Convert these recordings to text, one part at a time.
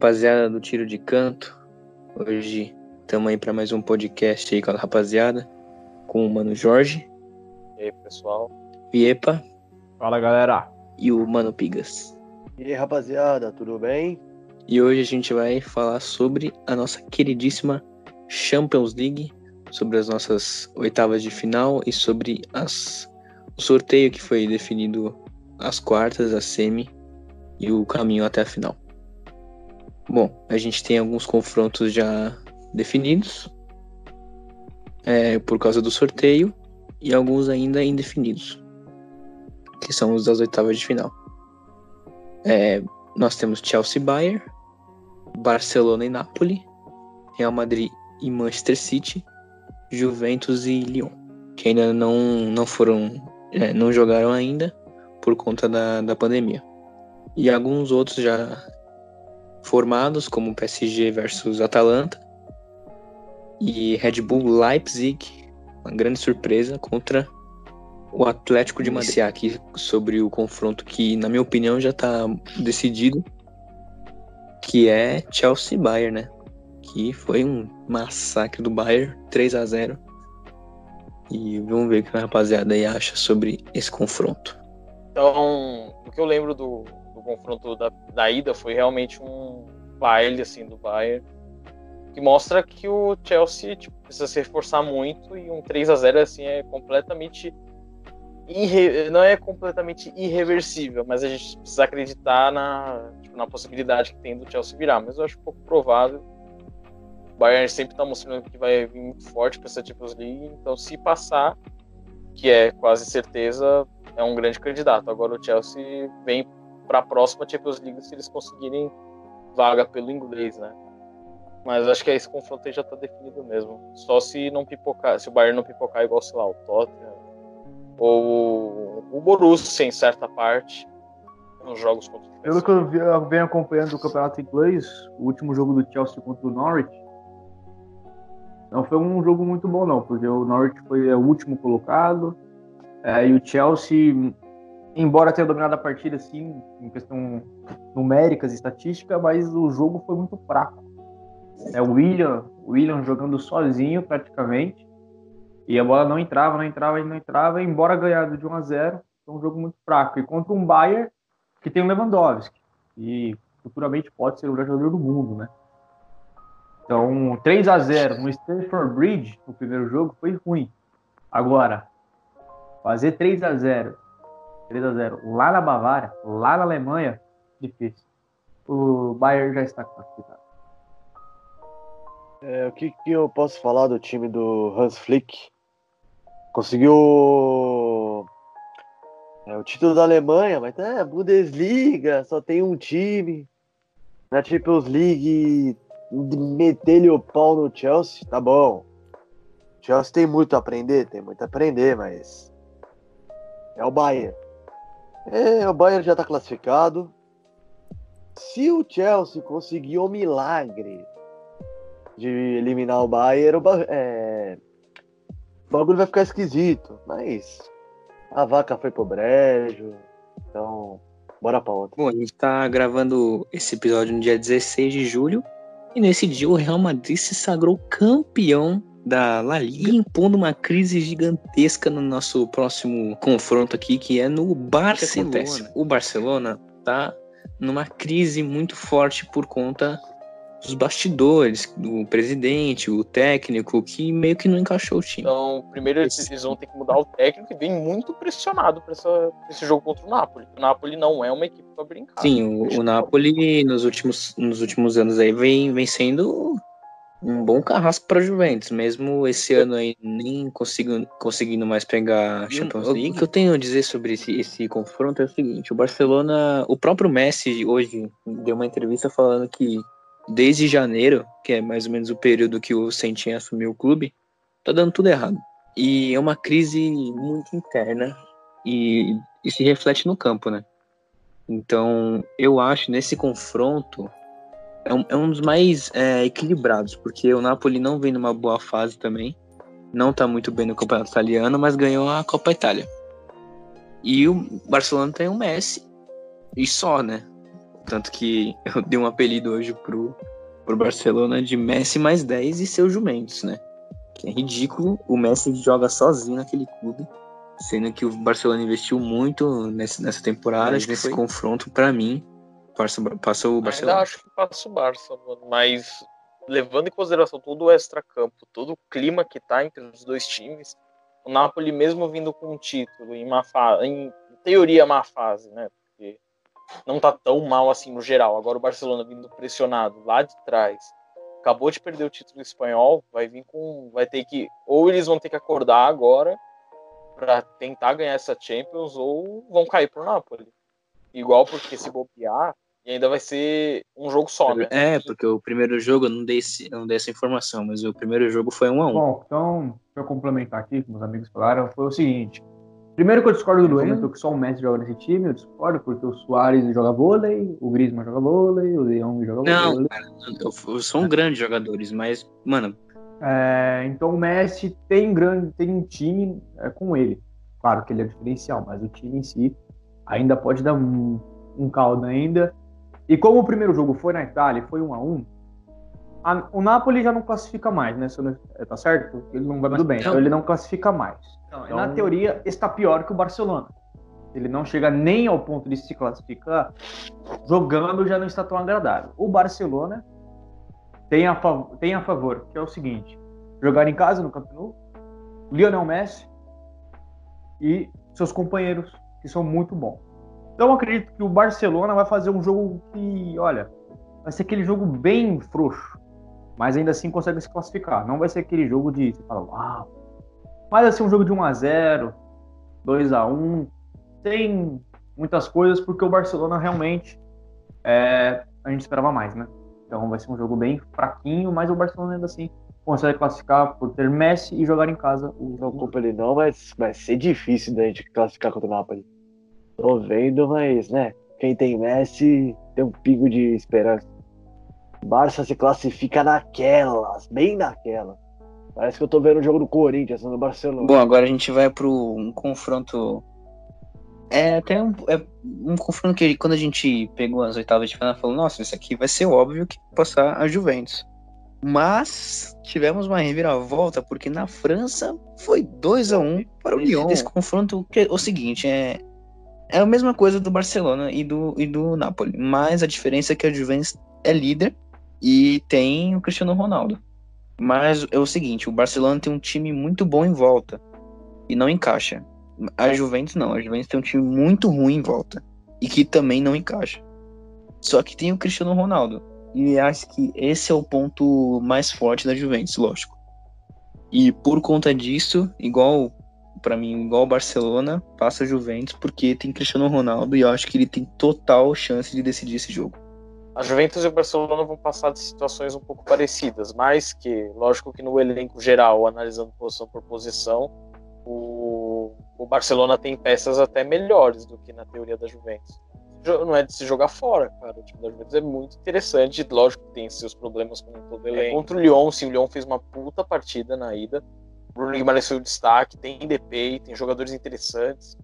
rapaziada do Tiro de Canto. Hoje estamos aí para mais um podcast aí com a rapaziada, com o Mano Jorge. E aí, pessoal? Viepa. Fala, galera. E o Mano Pigas. E aí, rapaziada, tudo bem? E hoje a gente vai falar sobre a nossa queridíssima Champions League, sobre as nossas oitavas de final e sobre as, o sorteio que foi definido as quartas, a semi e o caminho até a final. Bom, a gente tem alguns confrontos já definidos é, por causa do sorteio e alguns ainda indefinidos, que são os das oitavas de final. É, nós temos Chelsea Bayern, Barcelona e Napoli, Real Madrid e Manchester City, Juventus e Lyon, que ainda não, não foram, é, não jogaram ainda por conta da, da pandemia. E alguns outros já formados, como PSG versus Atalanta e Red Bull Leipzig, uma grande surpresa contra o Atlético de Madrid. aqui sobre o confronto que, na minha opinião, já está decidido, que é Chelsea Bayern, né? Que foi um massacre do Bayern, 3 a 0 E vamos ver o que a rapaziada aí acha sobre esse confronto. Então, o que eu lembro do, do confronto da, da ida foi realmente um baile assim do Bayern que mostra que o Chelsea tipo, precisa se reforçar muito e um 3 a 0 assim é completamente irre... não é completamente irreversível, mas a gente precisa acreditar na, tipo, na possibilidade que tem do Chelsea virar, mas eu acho pouco provável. O Bayern sempre está mostrando que vai vir muito forte para essa Champions League, então se passar, que é quase certeza, é um grande candidato. Agora o Chelsea vem para a próxima Champions League se eles conseguirem vaga pelo inglês, né? Mas acho que esse confronto aí já está definido mesmo. Só se não pipocar, se o Bayern não pipocar igual, sei lá, o Tottenham ou o Borussia em certa parte nos jogos contra o Pelo que eu, venho acompanhando o campeonato inglês, o último jogo do Chelsea contra o Norwich não foi um jogo muito bom não, porque o Norwich foi o último colocado é, e o Chelsea embora tenha dominado a partida assim, em questão numéricas e estatística, mas o jogo foi muito fraco. É, o William, o William jogando sozinho praticamente, e a bola não entrava, não entrava e não entrava, embora ganhado de 1 a 0 foi um jogo muito fraco. E contra um Bayern que tem o Lewandowski, e futuramente pode ser o melhor jogador do mundo, né? Então, 3 a 0 no Stamford Bridge, no primeiro jogo, foi ruim. Agora, fazer 3 a 0 3 a 0 lá na Bavária, lá na Alemanha, difícil. O Bayern já está classificado. É, o que, que eu posso falar do time do Hans Flick? Conseguiu é, o título da Alemanha, mas é Bundesliga, só tem um time. Na Champions League, meter-lhe o pau no Chelsea, tá bom. Chelsea tem muito a aprender, tem muito a aprender, mas é o Bayern. É, o Bayern já está classificado. Se o Chelsea conseguir o milagre de eliminar o Bayern, o, é, o bagulho vai ficar esquisito. Mas a vaca foi pro brejo. Então, bora pra outra. Bom, a gente tá gravando esse episódio no dia 16 de julho. E nesse dia o Real Madrid se sagrou campeão da La Liga, impondo uma crise gigantesca no nosso próximo confronto aqui, que é no Barcelona. O, o Barcelona tá numa crise muito forte por conta dos bastidores, do presidente, o técnico, que meio que não encaixou o time. Então, primeiro eles, vão ter que mudar o técnico e vem muito pressionado para esse jogo contra o Napoli. O Napoli não é uma equipe para brincar. Sim, o, o Napoli nos últimos, nos últimos anos aí vem, vem sendo um bom carrasco para Juventus, mesmo esse ano aí nem consigo, conseguindo mais pegar Champions League. O que eu tenho a dizer sobre esse, esse confronto é o seguinte: o Barcelona, o próprio Messi hoje deu uma entrevista falando que desde janeiro, que é mais ou menos o período que o Sentinha assumiu o clube, tá dando tudo errado. E é uma crise muito interna e, e se reflete no campo, né? Então, eu acho nesse confronto é um, é um dos mais é, equilibrados, porque o Napoli não vem numa boa fase também, não tá muito bem no campeonato italiano, mas ganhou a Copa Itália. E o Barcelona tem um Messi, e só, né? Tanto que eu dei um apelido hoje pro, pro Barcelona de Messi mais 10 e seus jumentos, né? Que é ridículo. O Messi joga sozinho naquele clube. Sendo que o Barcelona investiu muito nessa, nessa temporada, nesse foi- confronto, pra mim, passa, passa o Barcelona. Ainda acho que passa o Barça, mano. Mas levando em consideração todo o extra-campo, todo o clima que tá entre os dois times, o Napoli, mesmo vindo com um título em uma fase, em teoria, má fase, né? Porque não tá tão mal assim no geral. Agora o Barcelona vindo pressionado lá de trás, acabou de perder o título espanhol, vai vir com. Vai ter que. Ou eles vão ter que acordar agora para tentar ganhar essa Champions, ou vão cair pro Napoli. Igual porque se bobear, e ainda vai ser um jogo só, né? É, porque o primeiro jogo, eu não dei, esse- eu não dei essa informação, mas o primeiro jogo foi 1 a 1 Bom, então, pra eu complementar aqui, como os amigos falaram, foi o seguinte. Primeiro que eu discordo do Luan, comentou que só o Messi joga nesse time, eu discordo, porque o Soares joga vôlei, o Griezmann joga vôlei, o Leão joga Não, vôlei. cara, eu- são grandes jogadores, mas, mano, É, então o Messi tem, grande, tem um time é, com ele. Claro que ele é diferencial, mas o time em si ainda pode dar um, um caldo ainda. E como o primeiro jogo foi na Itália, foi 1 a 1 a- o Napoli já não classifica mais, né? Se não- é, Tá certo? Ele não vai tudo bem, então ele não classifica mais. Então- Na teoria, está pior que o Barcelona. Ele não chega nem ao ponto de se classificar, jogando já não está tão agradável. O Barcelona tem a, fav- tem a favor, que é o seguinte: jogar em casa no Camp Nou, Lionel Messi e seus companheiros, que são muito bons. Então eu acredito que o Barcelona vai fazer um jogo que, olha, vai ser aquele jogo bem frouxo, mas ainda assim consegue se classificar. Não vai ser aquele jogo de, você fala, uau, mas vai ser um jogo de 1 a 0 2 a 1 tem muitas coisas, porque o Barcelona realmente é, a gente esperava mais, né? Então vai ser um jogo bem fraquinho, mas o Barcelona ainda assim consegue classificar por ter Messi e jogar em casa o Não jogo. ele não, mas vai ser difícil da gente classificar contra o Napoli. Tô vendo, mas, né? Quem tem Messi tem um pingo de esperança. Barça se classifica naquelas, bem naquelas. Parece que eu tô vendo o jogo do Corinthians no Barcelona. Bom, agora a gente vai pro um confronto. É até um, é um confronto que quando a gente pegou as oitavas de final, falou, nossa, isso aqui vai ser óbvio que vai passar a Juventus. Mas tivemos uma reviravolta, porque na França foi 2 a 1 para o Lyon. Esse confronto que é o seguinte, é, é a mesma coisa do Barcelona e do, e do Napoli. Mas a diferença é que a Juventus é líder e tem o Cristiano Ronaldo. Mas é o seguinte, o Barcelona tem um time muito bom em volta e não encaixa. A Juventus não, a Juventus tem um time muito ruim em volta e que também não encaixa. Só que tem o Cristiano Ronaldo e acho que esse é o ponto mais forte da Juventus, lógico. E por conta disso, igual para mim, igual o Barcelona, passa a Juventus porque tem Cristiano Ronaldo e eu acho que ele tem total chance de decidir esse jogo. A Juventus e o Barcelona vão passar de situações um pouco parecidas, mas que, lógico que no elenco geral, analisando posição por posição, o, o Barcelona tem peças até melhores do que na teoria da Juventus. Não é de se jogar fora, cara. O time da Juventus é muito interessante. Lógico que tem seus problemas com todo elenco. Contra o Lyon, sim, o Lyon fez uma puta partida na ida. Bruno Guimarães foi o destaque. Tem DP, tem jogadores interessantes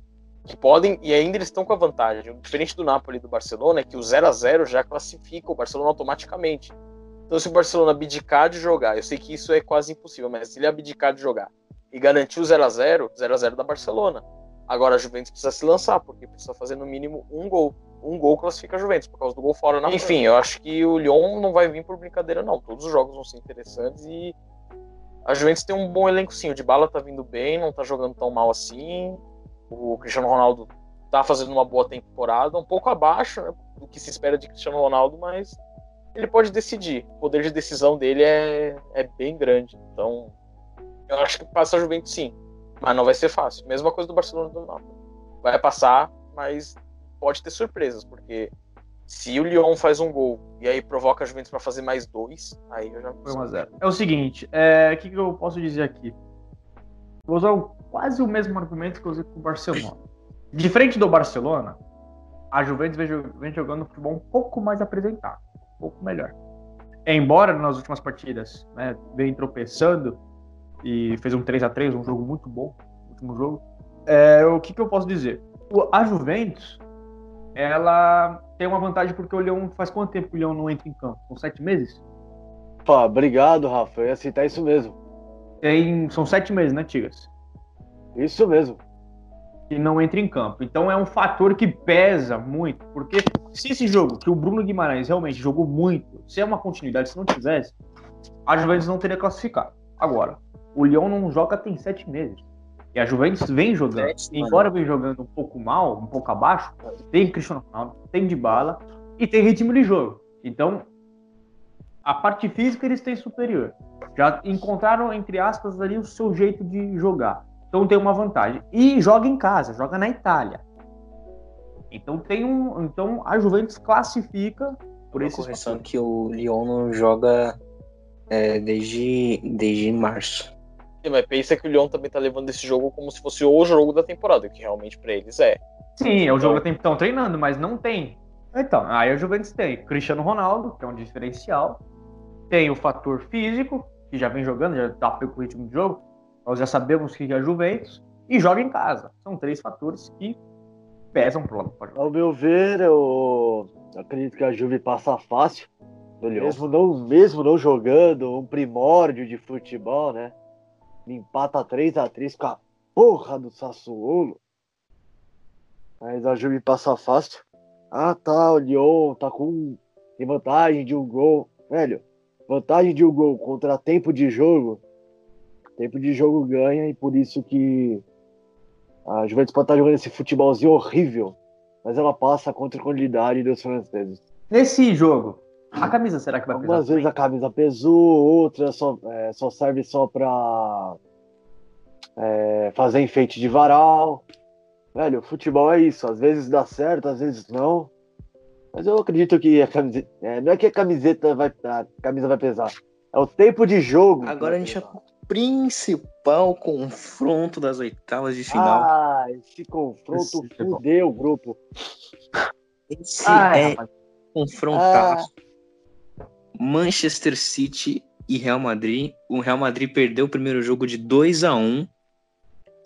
que podem, e ainda eles estão com a vantagem. O diferente do Napoli e do Barcelona é que o 0 a 0 já classifica o Barcelona automaticamente. Então, se o Barcelona abdicar de jogar, eu sei que isso é quase impossível, mas se ele abdicar de jogar e garantir o 0 a 0 0 a 0 da Barcelona. Agora a Juventus precisa se lançar, porque precisa fazer no mínimo um gol. Um gol classifica a Juventus, por causa do gol fora na Enfim, eu acho que o Lyon não vai vir por brincadeira, não. Todos os jogos vão ser interessantes e a Juventus tem um bom elenco, sim. O Dybala tá vindo bem, não tá jogando tão mal assim. O Cristiano Ronaldo tá fazendo uma boa temporada, um pouco abaixo né, do que se espera de Cristiano Ronaldo, mas ele pode decidir. O poder de decisão dele é, é bem grande. Então, eu acho que passa a Juventus sim, mas não vai ser fácil. Mesma coisa do Barcelona do Napoli. Vai passar, mas pode ter surpresas, porque se o Lyon faz um gol e aí provoca a Juventus para fazer mais dois, aí eu já Foi 1 a 0. É o seguinte, é, o que, que eu posso dizer aqui? Vou usar o- quase o mesmo argumento que eu usei com o Barcelona. Diferente do Barcelona, a Juventus vem, jo- vem jogando futebol um pouco mais apresentado, um pouco melhor. Embora nas últimas partidas né, vem tropeçando e fez um 3 a 3 um jogo muito bom, último jogo. É, o que, que eu posso dizer? A Juventus ela tem uma vantagem porque o Leão faz quanto tempo que o Leão não entra em campo? São sete meses? Pá, obrigado, Rafa. Eu ia citar isso mesmo. Tem, são sete meses, né, Tigas? Isso mesmo. Que não entra em campo. Então é um fator que pesa muito. Porque se esse jogo, que o Bruno Guimarães realmente jogou muito, se é uma continuidade, se não tivesse, a Juventus não teria classificado. Agora, o Leão não joga tem sete meses. E a Juventus vem jogando. Embora vem jogando um pouco mal, um pouco abaixo, tem Cristiano Ronaldo, tem Dybala e tem ritmo de jogo. Então, a parte física eles têm superior. Já encontraram, entre aspas, ali o seu jeito de jogar. Então tem uma vantagem. E joga em casa, joga na Itália. Então tem um. Então a Juventus classifica por esse correção que o Lyon não joga é, desde, desde março. Mas pensa que o Lyon também tá levando esse jogo como se fosse o jogo da temporada, que realmente pra eles é. Sim, é o jogo que estão treinando, mas não tem. Então, aí a Juventus tem Cristiano Ronaldo, que é um diferencial. Tem o fator físico, que já vem jogando, já tá com o ritmo de jogo. Nós já sabemos que é a Juventus. E joga em casa. São três fatores que pesam pro lado. do Ao meu ver, eu acredito que a Juve passa fácil. Mesmo não, mesmo não jogando um primórdio de futebol, né? Empata 3 a 3 com a porra do Sassuolo. Mas a Juve passa fácil. Ah, tá, o Lyon tá com tem vantagem de um gol. Velho, vantagem de um gol contra tempo de jogo. Tempo de jogo ganha e por isso que a Juventus pode estar jogando esse futebolzinho horrível. Mas ela passa contra a qualidade dos franceses. Nesse jogo, a camisa será que vai pesar? Algumas vezes a camisa pesou, outras só, é, só serve só pra é, fazer enfeite de varal. Velho, futebol é isso. Às vezes dá certo, às vezes não. Mas eu acredito que a camiseta. é, não é que a camiseta vai. A camisa vai pesar. É o tempo de jogo. Agora a gente pesar. é o principal confronto das oitavas de final. Ah, esse confronto Esse é fudeu o grupo. Esse Ai, é rapaz, confrontaço. Manchester City e Real Madrid. O Real Madrid perdeu o primeiro jogo de 2 a 1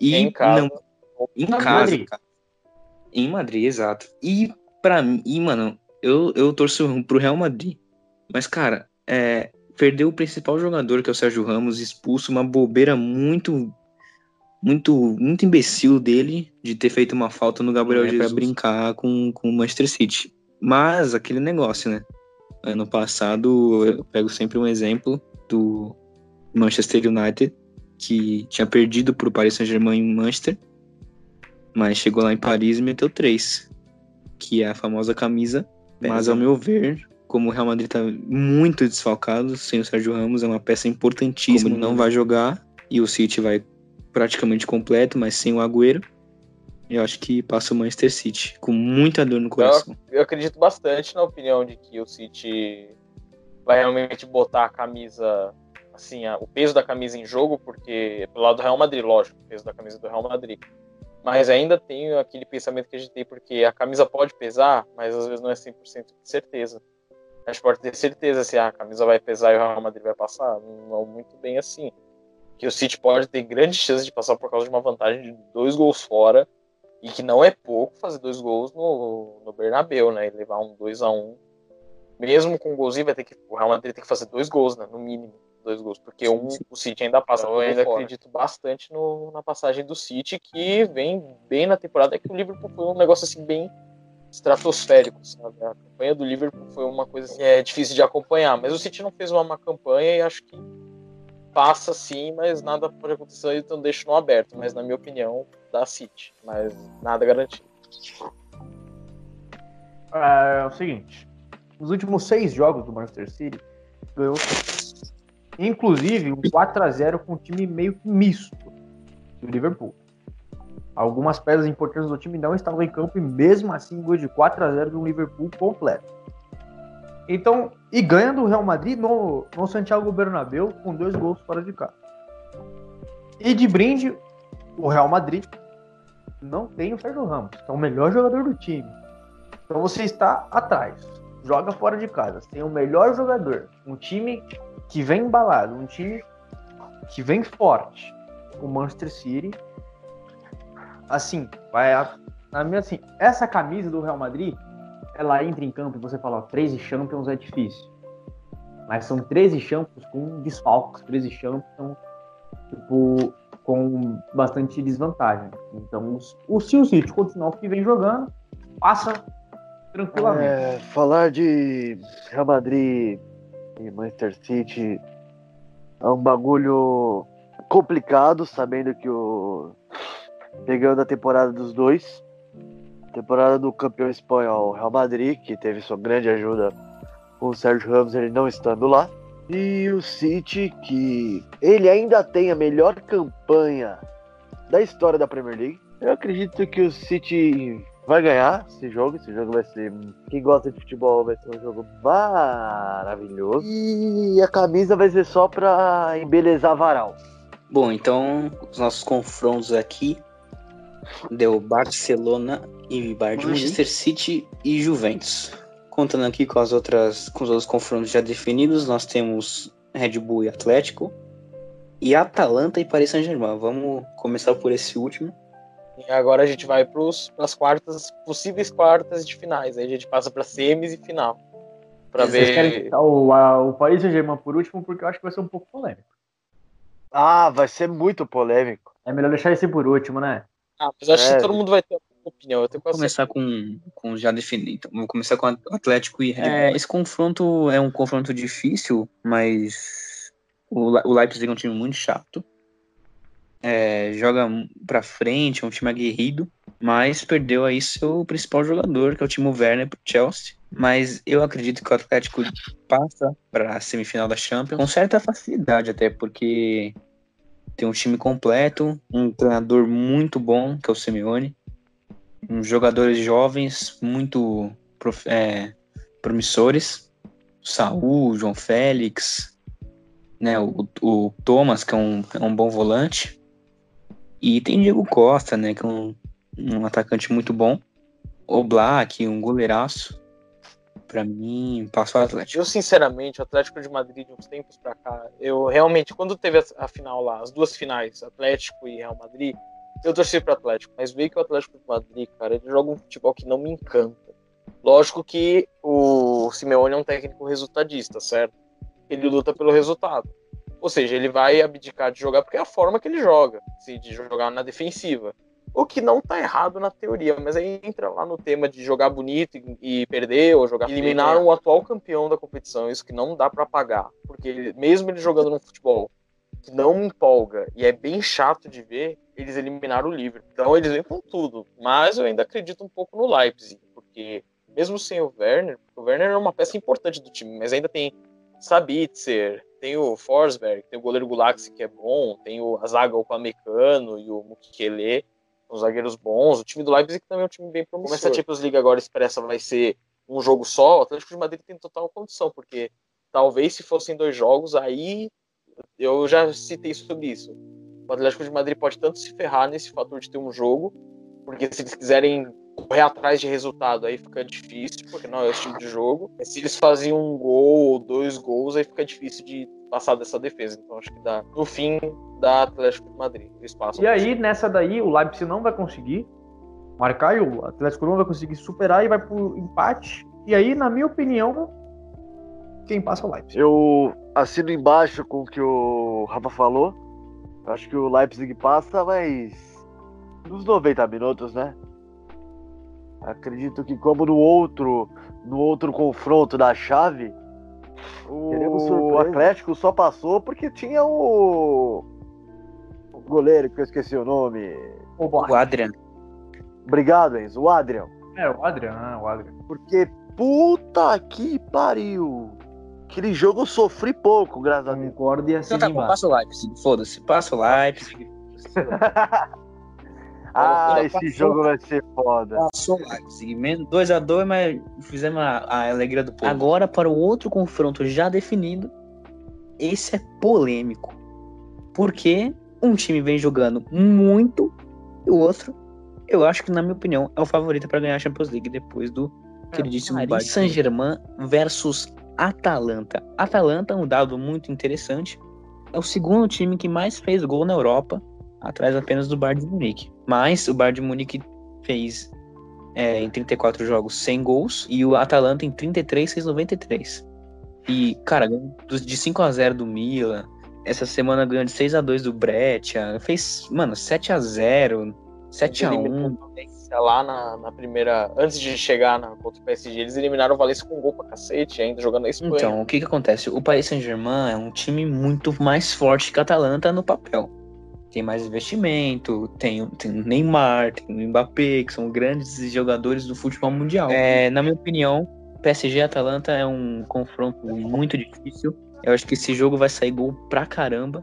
e Em casa. não em Em casa, Madrid. cara. Em Madrid, exato. E pra mim, e, mano, eu, eu torço pro Real Madrid. Mas, cara, é, perdeu o principal jogador, que é o Sérgio Ramos, expulso, uma bobeira muito, muito, muito imbecil dele de ter feito uma falta no Gabriel É, Jesus pra pra brincar com, com o Manchester City. Mas aquele negócio, né? Ano passado, eu pego sempre um exemplo do Manchester United, que tinha perdido pro Paris Saint-Germain em Manchester, mas chegou lá em Paris e meteu três, que é a famosa camisa. Mas ao meu ver, como o Real Madrid tá muito desfalcado, sem o Sérgio Ramos, é uma peça importantíssima. Como ele não vai jogar e o City vai praticamente completo, mas sem o Agüero, eu acho que passa o Manchester City, com muita dor no coração. Eu acredito bastante na opinião de que o City vai realmente botar a camisa, assim, a- o peso da camisa em jogo, porque pelo lado do Real Madrid, lógico, o peso da camisa do Real Madrid. Mas ainda tenho aquele pensamento que a gente tem, porque a camisa pode pesar, mas às vezes não é 100% de certeza. A gente pode ter certeza se a camisa vai pesar e o Real Madrid vai passar. Não muito bem assim. Que o City pode ter grande chance de passar por causa de uma vantagem de dois gols fora. E que não é pouco fazer dois gols no, no Bernabéu, né? E levar um 2 a 1 Mesmo com um golzinho, vai ter que, o Real Madrid tem que fazer dois gols, né? No mínimo, dois gols. Porque um, o City ainda passa. Eu ainda fora. acredito bastante no, na passagem do City, que vem bem na temporada. É que o Liverpool foi um negócio assim bem estratosférico, sabe? A campanha do Liverpool foi uma coisa assim, é difícil de acompanhar. Mas o City não fez uma má campanha e acho que passa sim, mas nada pode acontecer, então deixo no aberto. Mas na minha opinião, dá City, mas nada garantido. É, o seguinte: nos últimos seis jogos do Manchester City, ganhou. Inclusive um 4x0 com um time meio que misto do Liverpool. Algumas peças importantes do time não estavam em campo e mesmo assim gol de 4x0 do Liverpool completo. Então, e ganha do Real Madrid no, no Santiago Bernabéu com dois gols fora de casa. E de brinde, o Real Madrid não tem o Sérgio Ramos, que é o melhor jogador do time. Então você está atrás, joga fora de casa, tem o melhor jogador, um time que vem embalado, um time que vem forte, o Manchester City. Assim, vai Na minha, assim, essa camisa do Real Madrid, ela entra em campo e você fala, ó, 13 Champions é difícil. Mas são 13 Champions com desfalques, 13 Champions tipo, com bastante desvantagem. Então, o, se o City continuar o que vem jogando, passa tranquilamente. É, falar de Real Madrid e Manchester City é um bagulho complicado, sabendo que o. Pegando a temporada dos dois, temporada do campeão espanhol Real Madrid, que teve sua grande ajuda com o Sérgio Ramos, ele não estando lá. E o City, que ele ainda tem a melhor campanha da história da Premier League. Eu acredito que o City vai ganhar esse jogo. Esse jogo vai ser. Quem gosta de futebol vai ser um jogo maravilhoso. E a camisa vai ser só pra embelezar varal. Bom, então os nossos confrontos aqui deu Barcelona e Bayern de Manchester City e Juventus. Contando aqui com as outras, com os outros confrontos já definidos, nós temos Red Bull e Atlético e Atalanta e Paris Saint-Germain. Vamos começar por esse último. E agora a gente vai para as quartas, possíveis quartas de finais. Aí a gente passa para semis e final. Para ver. Vocês querem o, a, o Paris Saint-Germain por último, porque eu acho que vai ser um pouco polêmico. Ah, vai ser muito polêmico. É melhor deixar esse por último, né? Ah, mas acho É. que todo mundo vai ter uma opinião. Eu tenho Vou quase começar com, com já definido. Então, vamos começar com o Atlético e Red Bull. É, esse confronto é um confronto difícil, mas o, Le- o Leipzig é um time muito chato. É, joga pra frente, é um time aguerrido, mas perdeu aí seu principal jogador, que é o Timo Werner pro Chelsea. Mas eu acredito que o Atlético passa para a semifinal da Champions com certa facilidade até, porque tem um time completo, um treinador muito bom, que é o Simeone, uns jogadores jovens muito é, promissores, Saul, João Félix, né, o, o Thomas, que é um, é um bom volante, e tem Diego Costa, né, que é um, um atacante muito bom, o Black, um goleiraço, pra mim, passa o Atlético. Eu, sinceramente, o Atlético de Madrid, de uns tempos pra cá, eu realmente, quando teve a, a final lá, as duas finais, Atlético e Real Madrid, eu torci pro Atlético, mas veio que o Atlético de Madrid, cara, ele joga um futebol que não me encanta. Lógico que o Simeone é um técnico resultadista, certo? Ele luta pelo resultado. Ou seja, ele vai abdicar de jogar porque é a forma que ele joga, assim, de jogar na defensiva. O que não tá errado na teoria, mas aí entra lá no tema de jogar bonito e, e perder, ou jogar. Eliminaram o atual campeão da competição, isso que não dá pra pagar. Porque ele- mesmo ele jogando no futebol que não me empolga e é bem chato de ver, eles eliminaram o Liverpool. Então eles vêm com tudo. Mas eu ainda acredito um pouco no Leipzig, porque mesmo sem o Werner, o Werner é uma peça importante do time, mas ainda tem Sabitzer, tem o Forsberg, tem o goleiro Gulaxi que é bom, tem o Azaga o Pamecano e o Mukele, os zagueiros bons. O time do Leipzig também é um time bem promissor. Como essa Champions League agora expressa vai ser um jogo só, o Atlético de Madrid tem total condição, porque talvez se fossem dois jogos, aí eu já citei sobre isso. O Atlético de Madrid pode tanto se ferrar nesse fator de ter um jogo, porque se eles quiserem correr atrás de resultado, aí fica difícil, porque não é esse tipo de jogo. Se eles fazem um gol ou dois gols, aí fica difícil de passar dessa defesa. Então acho que dá, no fim, dá Atlético de Madrid. Eles passam. E aí, nessa daí, o Leipzig não vai conseguir marcar e o Atlético não vai conseguir superar e vai pro empate. E aí, na minha opinião, quem passa é o Leipzig. Eu assino embaixo com o que o Rafa falou. Eu acho que o Leipzig passa, mas nos 90 minutos, né? Acredito que como no outro, no outro confronto da chave, o. Atlético só passou porque tinha o, o goleiro que eu esqueci o nome. O. O Adrian. Obrigado, Enzo, o Adrian. É, o Adrian, ah, o Adrian. Porque puta que pariu. Aquele jogo eu sofri pouco, graças a Deus. Concordo e Então assim tá bom, passa o Leipzig, foda-se, passa o Leipzig. Ah, Olha, esse passou. jogo vai ser foda. Passou Leipzig, menos 2x2, mas fizemos a, a alegria do povo. Agora para o outro confronto já definido, esse é polêmico. Porque um time vem jogando muito e o outro, eu acho que na minha opinião, é o favorito para ganhar a Champions League depois do queridíssimo Paris Saint-Germain versus Atalanta. Atalanta é um dado muito interessante. É o segundo time que mais fez gol na Europa, atrás apenas do Bayern de Munique. Mas o Bayern de Munique fez é, em 34 jogos sem gols e o Atalanta em 33 fez 93. E, cara, de 5 a 0 do Milan, essa semana ganhou de 6 a 2 do Breccia, fez, mano, 7 a 0, 7 a 1. Valência lá na, na primeira. Antes de chegar na, contra o PSG, eles eliminaram o Valência com gol pra cacete, ainda jogando na Espanha. Então, o que que acontece? O Paris Saint-Germain é um time muito mais forte que a Atalanta no papel. Tem mais investimento, tem, o- tem o Neymar, tem o Mbappé, que são grandes jogadores do futebol mundial. É, na minha opinião, PSG e Atalanta é um confronto muito difícil. Eu acho que esse jogo vai sair gol pra caramba.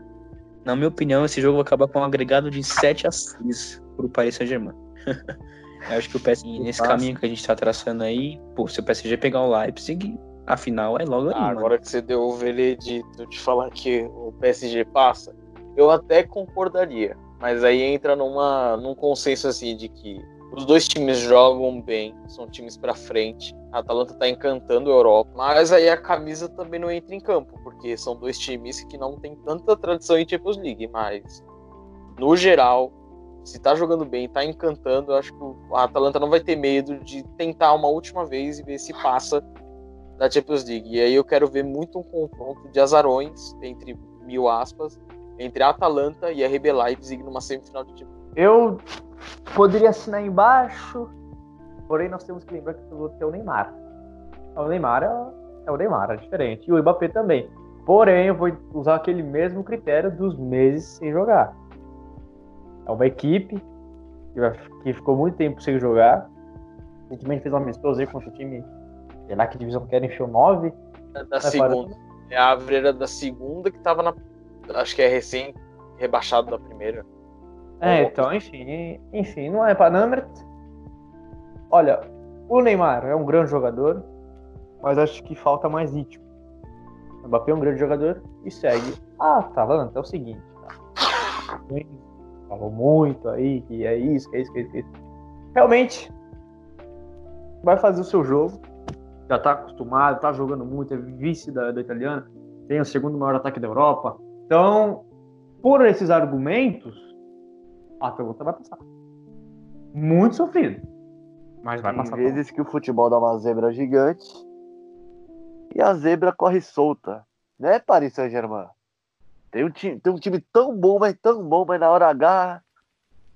Na minha opinião, esse jogo vai acabar com um agregado de 7 a 6 pro Paris Saint-Germain. Eu acho que o PSG, nesse passa. caminho que a gente tá traçando aí, pô, se o PSG pegar o Leipzig, a final é logo ali, Ah, mano. agora que você deu o veredito de falar que o PSG passa, eu até concordaria. Mas aí entra numa, num consenso assim de que os dois times jogam bem, são times pra frente. A Atalanta tá encantando a Europa, mas aí a camisa também não entra em campo, porque são dois times que não tem tanta tradição em Champions League, mas no geral, se tá jogando bem, tá encantando, acho que a Atalanta não vai ter medo de tentar uma última vez e ver se passa da Champions League. E aí eu quero ver muito um confronto de azarões, entre mil aspas, entre a Atalanta e a RB Leipzig numa semifinal de Champions Eu poderia assinar embaixo, porém nós temos que lembrar que o é o Neymar. O Neymar é, é o Neymar, é diferente. E o Mbappé também. Porém, eu vou usar aquele mesmo critério dos meses sem jogar. É uma equipe que, vai- que ficou muito tempo sem jogar. Recentemente fez um amistoso aí contra o time, sei lá que divisão que era, enfiou 9. da segunda. É a Avreira da segunda que tava na. Acho que é recém rebaixado da primeira. É, então, enfim, enfim, não é parâmetro. Olha, o Neymar é um grande jogador, mas acho que falta mais ritmo. O Mbappé é um grande jogador e segue. Ah, Atalanta é o seguinte, tá? Falou muito aí que é isso, que é isso, que é isso, que é isso. Realmente, vai fazer o seu jogo. Já tá acostumado, tá jogando muito, é vice da, da italiana, tem o segundo maior ataque da Europa. Então, por esses argumentos, a Atalanta vai passar. Muito sofrido. Mas vai Tem passar. vezes que o futebol dá uma zebra gigante e a zebra corre solta. Né, Paris Saint-Germain? Tem um, time, tem um time tão bom, mas tão bom, mas na hora H,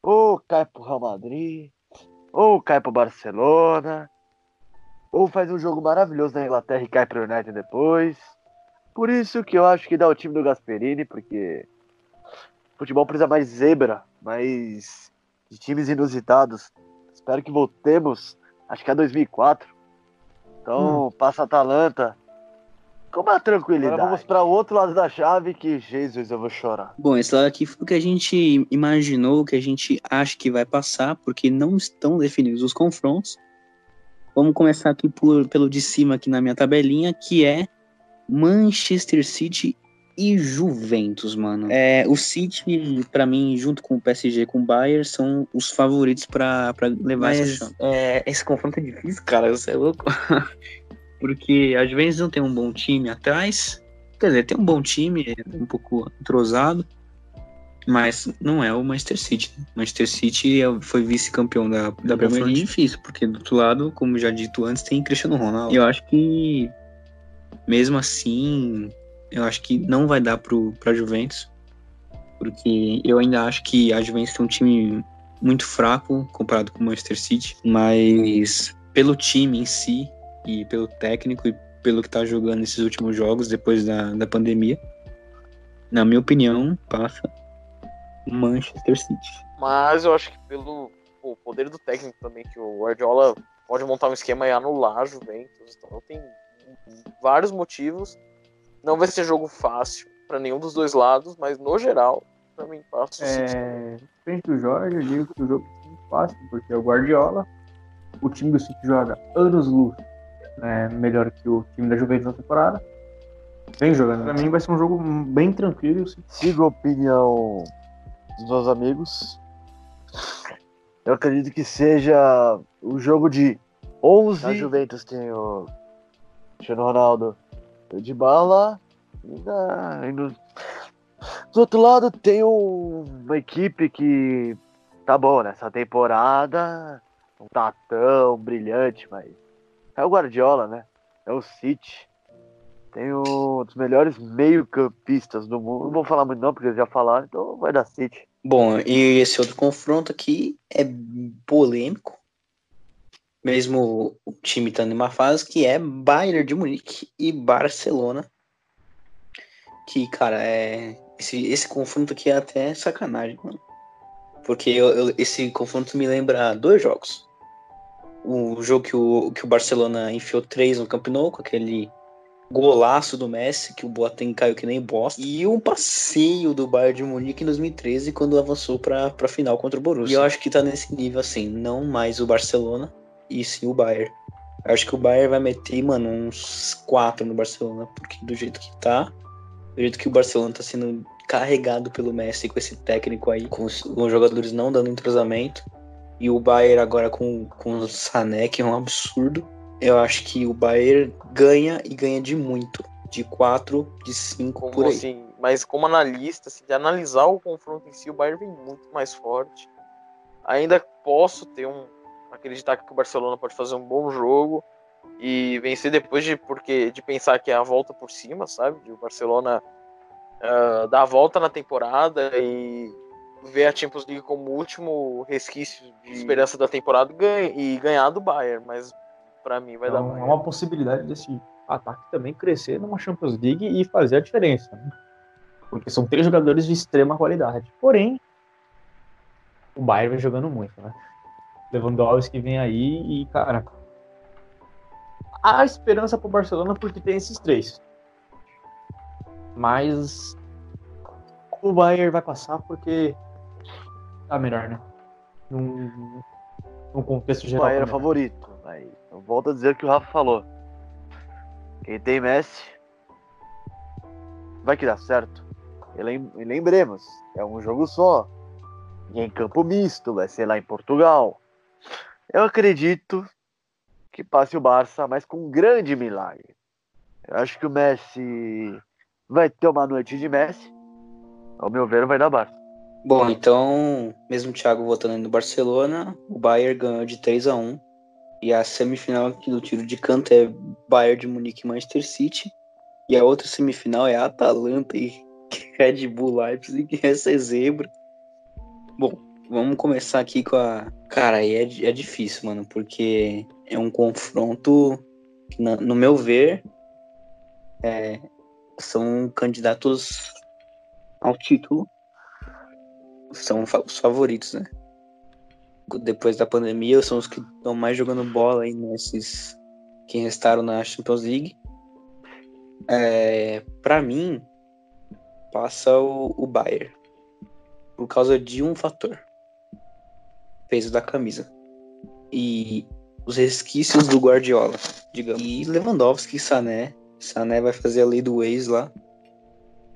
ou cai pro Real Madrid, ou cai pro Barcelona, ou faz um jogo maravilhoso na Inglaterra e cai pro United depois. Por isso que eu acho que dá o time do Gasperini, porque futebol precisa mais zebra, mais de times inusitados. Espero que voltemos, acho que é 2004. Então, passa a Atalanta com uma tranquilidade. Agora vamos para o outro lado da chave que, Jesus, eu vou chorar. Bom, esse lado aqui foi o que a gente imaginou, o que a gente acha que vai passar, porque não estão definidos os confrontos. Vamos começar aqui por- pelo de cima aqui na minha tabelinha, que é Manchester City e Juventus, mano. É, o City, pra mim, junto com o PSG, com o Bayern, são os favoritos pra pra levar essa chance. É, esse confronto é difícil, cara, você é louco. Porque a Juventus não tem um bom time atrás, Quer dizer, tem um bom time, é um pouco entrosado, mas não é o Manchester City. né? Manchester City é- foi vice-campeão da, da Premier League. difícil, porque do outro lado, como já dito antes, tem Cristiano Ronaldo. Eu acho que, mesmo assim, eu acho que não vai dar pro, pra Juventus, porque eu ainda acho que a Juventus tem um time muito fraco comparado com o Manchester City, mas pelo time em si e pelo técnico e pelo que tá jogando nesses últimos jogos depois da, da pandemia, na minha opinião, passa o Manchester City. Mas eu acho que pelo pô, poder do técnico também, que o Guardiola pode montar um esquema e anular a Juventus. Então tem vários motivos. Não vai ser jogo fácil para nenhum dos dois lados, mas no geral, pra mim, passa o City. É, frente do Jorge, eu digo que o jogo é muito fácil, porque é o Guardiola, o time do City joga anos luz né, melhor que o time da Juventus na temporada. Vem jogando. Pra mim vai ser um jogo bem tranquilo. Sigo a opinião dos meus amigos. Eu acredito que seja o jogo de 11. Na Juventus tem o Cristiano Ronaldo de bala. E, na, e no... Do outro lado tem um- uma equipe que tá bom nessa temporada. não tá tão brilhante, mas é o Guardiola, né? É o City. Tem um dos melhores meio-campistas do mundo. Não vou falar muito não, porque já falaram, então vai dar City. Bom, e esse outro confronto aqui é polêmico, mesmo o time estando em uma fase que é Bayern de Munique e Barcelona. Que, cara, é. Esse, esse confronto aqui é até sacanagem, mano. Porque eu, eu- esse confronto me lembra dois jogos. O jogo que o, que o Barcelona enfiou três no Camp Nou, com aquele golaço do Messi, que o Boateng caiu que nem bosta. E um passeio do Bayern de Munique em 2013, quando avançou pra, pra final contra o Borussia. E eu acho que tá nesse nível, assim, não mais o Barcelona, e sim o Bayern. Eu acho que o Bayern vai meter, mano, uns quatro no Barcelona, porque do jeito que tá, do jeito que o Barcelona tá sendo carregado pelo Messi com esse técnico aí, com os, com os jogadores não dando entrosamento, e o Bayern agora com, com o Sané, que é um absurdo. Eu acho que o Bayern ganha e ganha de muito. De 4, de 5 Como por aí. assim, mas como analista, assim, de analisar o confronto em si, o Bayern vem muito mais forte. Ainda posso ter um acreditar que o Barcelona pode fazer um bom jogo e vencer depois de porque de pensar que é a volta por cima, sabe? De o Barcelona ah, dar a volta na temporada e ver a Champions League como o último resquício de esperança da temporada e ganha- ganhar do Bayern, mas pra mim vai dar Então, é Bayern. uma possibilidade desse ataque também crescer numa Champions League e fazer a diferença. né? Porque são três jogadores de extrema qualidade. Porém, o Bayern vem jogando muito, né? Lewandowski vem aí e, cara, há esperança pro Barcelona porque tem esses três. Mas o Bayern vai passar porque tá melhor, né? Num, num contexto O geral. Bayern é favorito. Aí, eu volto a dizer o que o Rafa falou. Quem tem Messi vai que dá certo. E lem- e lembremos, é um jogo só. E em campo misto, vai ser lá em Portugal. Eu acredito que passe o Barça, mas com um grande milagre. Eu acho que o Messi vai ter uma noite de Messi. Ao meu ver, vai dar Barça. Bom, então, mesmo o Thiago votando no Barcelona, o Bayern ganhou de 3 a 1 E a semifinal aqui do tiro de canto é Bayern de Munique e Manchester City. E a outra semifinal é Atalanta e Red Bull Leipzig, essa é zebra. Bom, vamos começar aqui com a. Cara, aí é, é difícil, mano, porque é um confronto que, no meu ver, é, são candidatos ao título. São os favoritos, né? Depois da pandemia, são os que estão mais jogando bola aí nesses que restaram na Champions League. É, para mim, passa o, o Bayern. Por causa de um fator. Peso da camisa. E os resquícios do Guardiola, digamos. E Lewandowski e Sané. Sané vai fazer a lei do ex lá.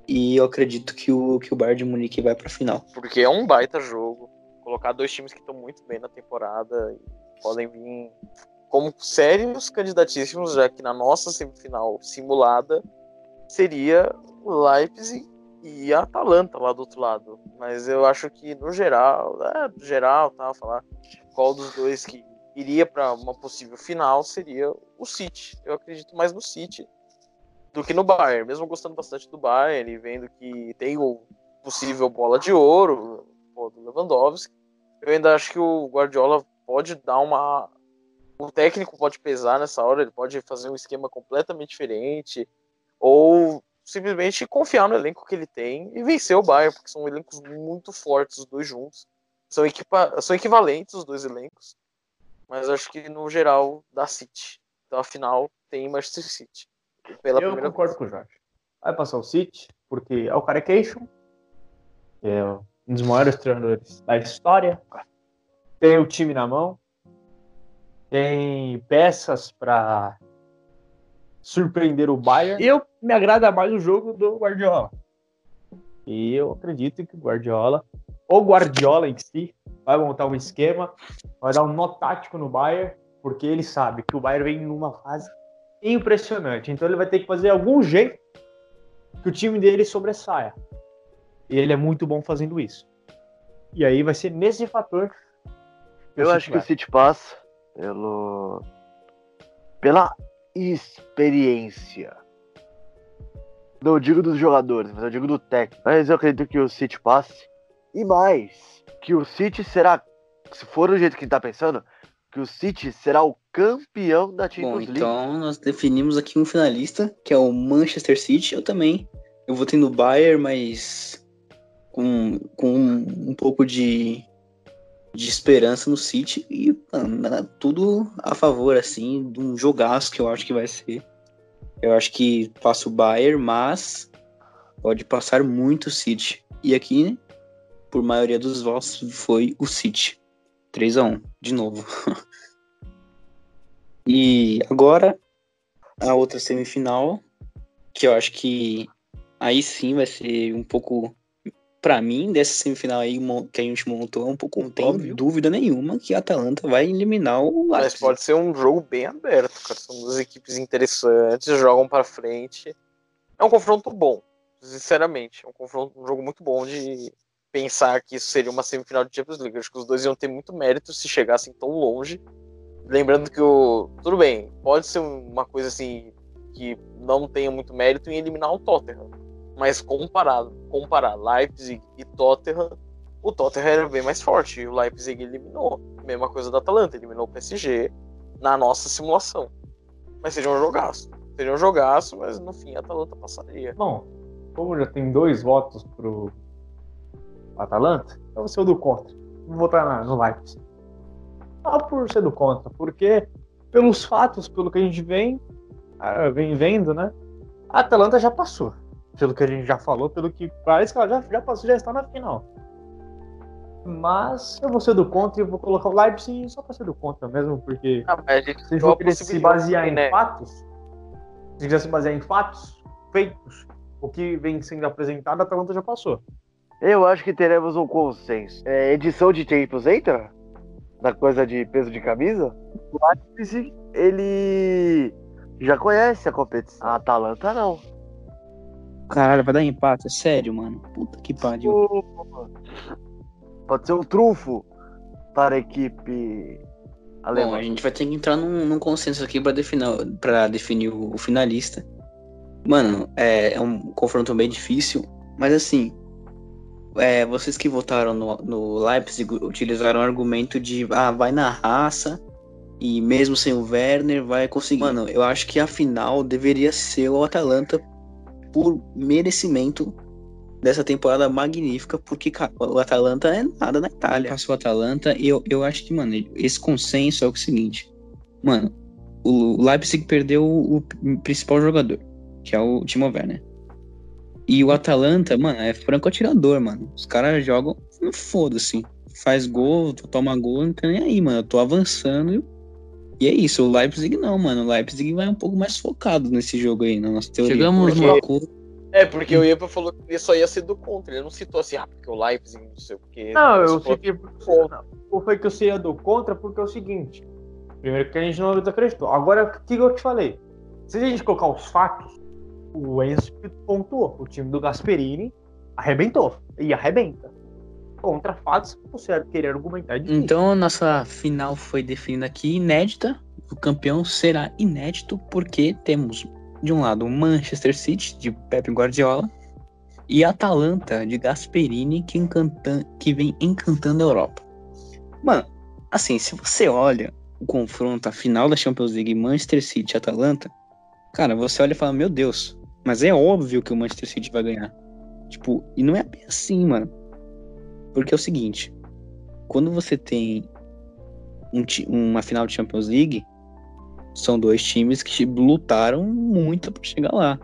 E eu acredito que o, que o Bayern de Munique vai pra final. Porque é um baita jogo. Colocar dois times que estão muito bem na temporada e podem vir como sérios candidatíssimos, já que na nossa semifinal simulada seria Leipzig e a Atalanta lá do outro lado. Mas eu acho que no geral, é, geral, tá, falar qual dos dois que iria para uma possível final seria o City. Eu acredito mais no City do que no Bayern, mesmo gostando bastante do Bayern e vendo que tem o possível bola de ouro do Lewandowski. Eu ainda acho que o Guardiola pode dar uma. O técnico pode pesar nessa hora, ele pode fazer um esquema completamente diferente, ou simplesmente confiar no elenco que ele tem e vencer o Bayern, porque são elencos muito fortes os dois juntos. São, equipa... são equivalentes os dois elencos, mas acho que no geral dá City. Então afinal tem Manchester City. Pela eu primeira concordo com o Jorge. Vai passar o City, porque é o Carecation, que é um dos maiores treinadores da história. Tem o time na mão, tem peças para surpreender o Bayern. Eu me agrada mais o jogo do Guardiola. E eu acredito que o Guardiola, ou Guardiola em si, vai montar um esquema, vai dar um nó tático no Bayern, porque ele sabe que o Bayern vem numa fase impressionante. Então ele vai ter que fazer algum jeito que o time dele sobressaia. E ele é muito bom fazendo isso. E aí vai ser nesse fator Eu acho que o City passa pelo pela experiência. Não digo dos jogadores, mas eu digo do técnico. Mas eu acredito que o City passe. E mais, que o City será, se for do jeito que tá pensando, que o City será o campeão da Champions Bom, League. então nós definimos aqui um finalista, que é o Manchester City. Eu também. Eu votei no Bayern, mas com, com um, pouco de, de esperança no City. E mano, tudo a favor, assim, de um jogaço que eu acho que vai ser. Eu acho que passa o Bayern, mas pode passar muito o City. E aqui, né, por maioria dos votos, foi o City. 3 a 1 de novo. e agora a outra semifinal, que eu acho que aí sim vai ser um pouco para mim dessa semifinal aí que a gente montou é um pouco não tem Óbvio. dúvida nenhuma que a Atalanta vai eliminar o Leipzig. Mas pode ser um jogo bem aberto, cara. São duas equipes interessantes, jogam para frente. É um confronto bom, sinceramente, é um confronto, um jogo muito bom de pensar que isso seria uma semifinal de Champions League. Acho que os dois iam ter muito mérito se chegassem tão longe. Lembrando que o. Tudo bem, pode ser uma coisa assim que não tenha muito mérito em eliminar o Tottenham. Mas comparado, comparar Leipzig e Tottenham, o Tottenham era bem mais forte. E o Leipzig eliminou. Mesma coisa da Atalanta, eliminou o PSG na nossa simulação. Mas seria um jogaço. Seria um jogaço, mas no fim a Atalanta passaria. Bom, como já tem dois votos pro Atalanta, eu vou ser o do contra. Vou votar no Leipzig. Só por ser do contra, porque pelos fatos, pelo que a gente vem, ah, vem vendo, né? A Atalanta já passou. Pelo que a gente já falou, pelo que parece que ela já, já passou, já está na final. Mas eu vou ser do contra e vou colocar o Leipzig só para ser do contra mesmo, porque ah, se for querer se basear em né? fatos, se quiser se basear em fatos, feitos, o que vem sendo apresentado, a Atalanta já passou. Eu acho que teremos um consenso. É, edição de Champions entra? Na coisa de peso de camisa? O Leipzig, ele já conhece a competição. A Atalanta não. Caralho, vai dar empate, é sério, mano. Puta que pariu. Pode ser um trunfo para a equipe alemã. Bom, a gente vai ter que entrar num, num consenso aqui para definir, pra definir o, o finalista. Mano, é, é um confronto bem difícil, mas assim, é, vocês que votaram no, no Leipzig utilizaram o argumento de ah, vai na raça e mesmo sem o Werner vai conseguir. Mano, eu acho que a final deveria ser o Atalanta por merecimento dessa temporada magnífica, porque o Atalanta é nada na Itália. Passou o Atalanta e eu, eu acho que, mano, esse consenso é o seguinte. Mano, o Leipzig perdeu o principal jogador, que é o Timo Werner. E o Atalanta, mano, é franco atirador, mano. Os caras jogam, foda-se. Faz gol, toma gol, não tem nem aí, mano. Eu tô avançando e é isso. O Leipzig não, mano. O Leipzig vai um pouco mais focado nesse jogo aí, na nossa teoria. Chegamos porque... numa cor. É, porque o Ipa falou que ele só ia ser do contra. Ele não citou assim, ah, porque o Leipzig não sei o quê. Não, eu fiquei. Ou foi que eu sei do contra porque é o seguinte. Primeiro que a gente não acreditou. Agora, o que eu te falei? Se a gente colocar os fatos, o Enzo pontuou. O time do Gasperini arrebentou. E arrebenta. Contra fatos, você querer argumentar difícil. Então a nossa final foi definida aqui inédita. O campeão será inédito porque temos, de um lado, o Manchester City, de Pep Guardiola, e Atalanta, de Gasperini, que, encanta, que vem encantando a Europa. Mano, assim, se você olha o confronto, a final da Champions League Manchester City e Atalanta, cara, você olha e fala, meu Deus, mas é óbvio que o Manchester City vai ganhar. Tipo, e não é bem assim, mano. Porque é o seguinte: quando você tem um, uma final de Champions League, são dois times que lutaram muito para chegar lá.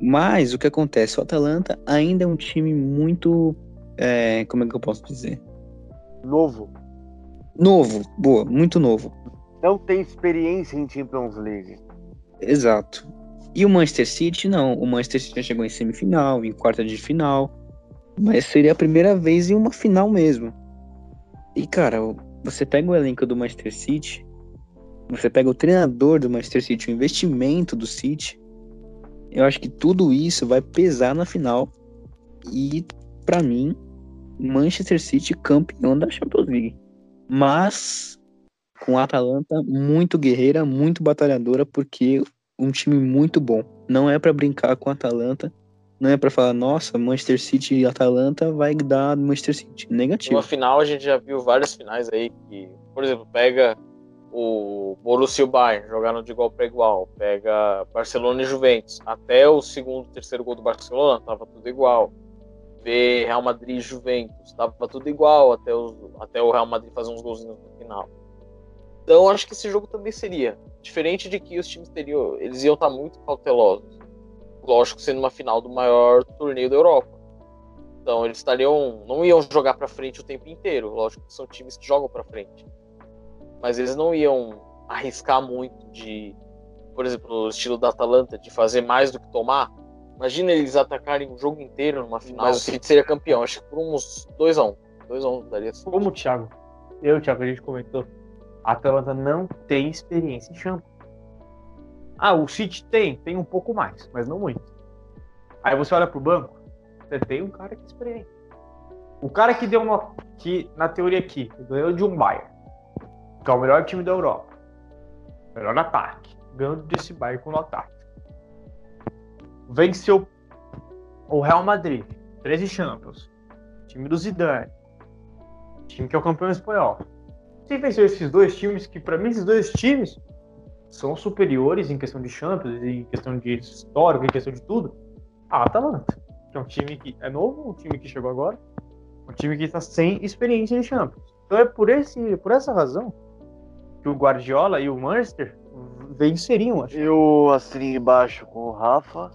Mas o que acontece? O Atalanta ainda é um time muito. É, como é que eu posso dizer? Novo. Novo, boa, muito novo. Não tem experiência em Champions League. Exato. E o Manchester City, não. O Manchester City já chegou em semifinal, em quarta de final. Mas seria a primeira vez em uma final mesmo. E, cara, você pega o elenco do Manchester City, você pega o treinador do Manchester City, o investimento do City. Eu acho que tudo isso vai pesar na final. E, para mim, Manchester City campeão da Champions League. Mas com a Atalanta muito guerreira, muito batalhadora, porque um time muito bom. Não é para brincar com a Atalanta. Não é para falar, nossa, Manchester City e Atalanta vai dar Manchester City. Negativo. Uma final a gente já viu várias finais aí que, por exemplo, pega o Borussia e o Bayern jogaram de igual para igual, pega Barcelona e Juventus. Até o segundo, terceiro gol do Barcelona tava tudo igual. Vê Real Madrid e Juventus, tava tudo igual até, os, até o Real Madrid fazer uns golzinhos no final. Então acho que esse jogo também seria diferente de que os times teriam, eles iam estar muito cautelosos. Lógico, sendo uma final do maior torneio da Europa. Então eles estariam, não iam jogar para frente o tempo inteiro. Lógico que são times que jogam para frente, mas eles não iam arriscar muito de, por exemplo, no estilo da Atalanta, de fazer mais do que tomar. Imagina eles atacarem o jogo inteiro numa final. Mas o City seria campeão, acho que por uns 2x1. 2x1 um, daria certo. Como o Thiago, eu e o Thiago, a gente comentou, a Atalanta não tem experiência em Champions. Ah, o City tem, tem um pouco mais, mas não muito. Aí você olha pro banco, você tem um cara que é experiente. O cara que deu uma. que na teoria aqui, ganhou de um Bayern, que é o melhor time da Europa. Melhor ataque. Ganhou desse Bayern com o ataque. Venceu o Real Madrid, 13 Champions. Time do Zidane. Time que é o campeão espanhol. Você venceu esses dois times, que para mim esses dois times são superiores em questão de Champions, em questão de histórico, em questão de tudo, a Atalanta. Que é um time que é novo, um time que chegou agora, um time que está sem experiência em Champions. Então é por, esse, por essa razão que o Guardiola e o Manchester venceriam, acho. Eu assino embaixo com o Rafa.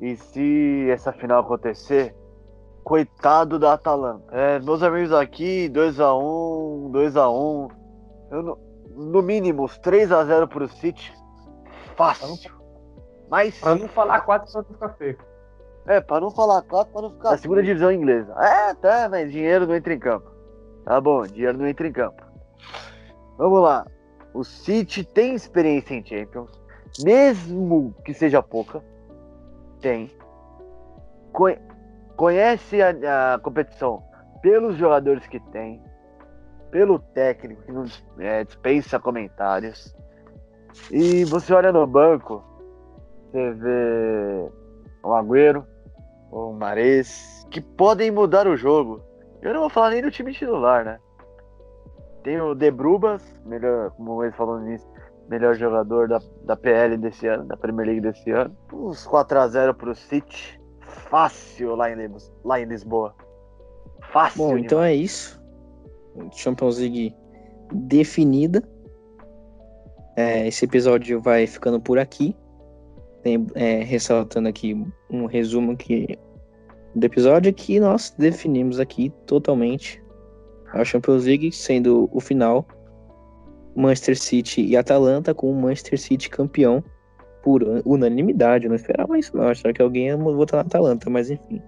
E se essa final acontecer, coitado da Atalanta. É, meus amigos aqui, 2x1, 2x1. No, no mínimo, 3x0 pro City. Fácil. Mas. Pra não falar 4 só não ficar feio. É, pra não falar 4 pra não ficar. A segunda divisão inglesa. É, tá, mas dinheiro não entra em campo. Tá bom, dinheiro não entra em campo. Vamos lá. O City tem experiência em Champions, mesmo que seja pouca. Tem. Conhece a, a competição pelos jogadores que tem, pelo técnico que não é, dispensa comentários. E você olha no banco, você vê o Agüero, o Mares, que podem mudar o jogo. Eu não vou falar nem do time titular, né? Tem o Debrubas, melhor, como eles falou no início, melhor jogador da, da PL desse ano, da Premier League desse ano. Uns 4x0 pro City. Fácil lá em, lá em Lisboa. Fácil. Bom, então é isso. Champions League definida. É, esse episódio vai ficando por aqui. Tem, é, ressaltando aqui um resumo que, do episódio que nós definimos aqui totalmente a Champions League, sendo o final Manchester City e Atalanta, com o Manchester City campeão por unanimidade. Eu não esperava isso, não. Achava que alguém ia votar na Atalanta, mas enfim.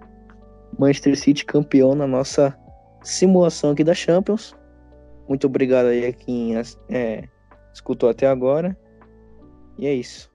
Manchester City campeão na nossa simulação aqui da Champions. Muito obrigado aí a quem é, escutou até agora. E é isso.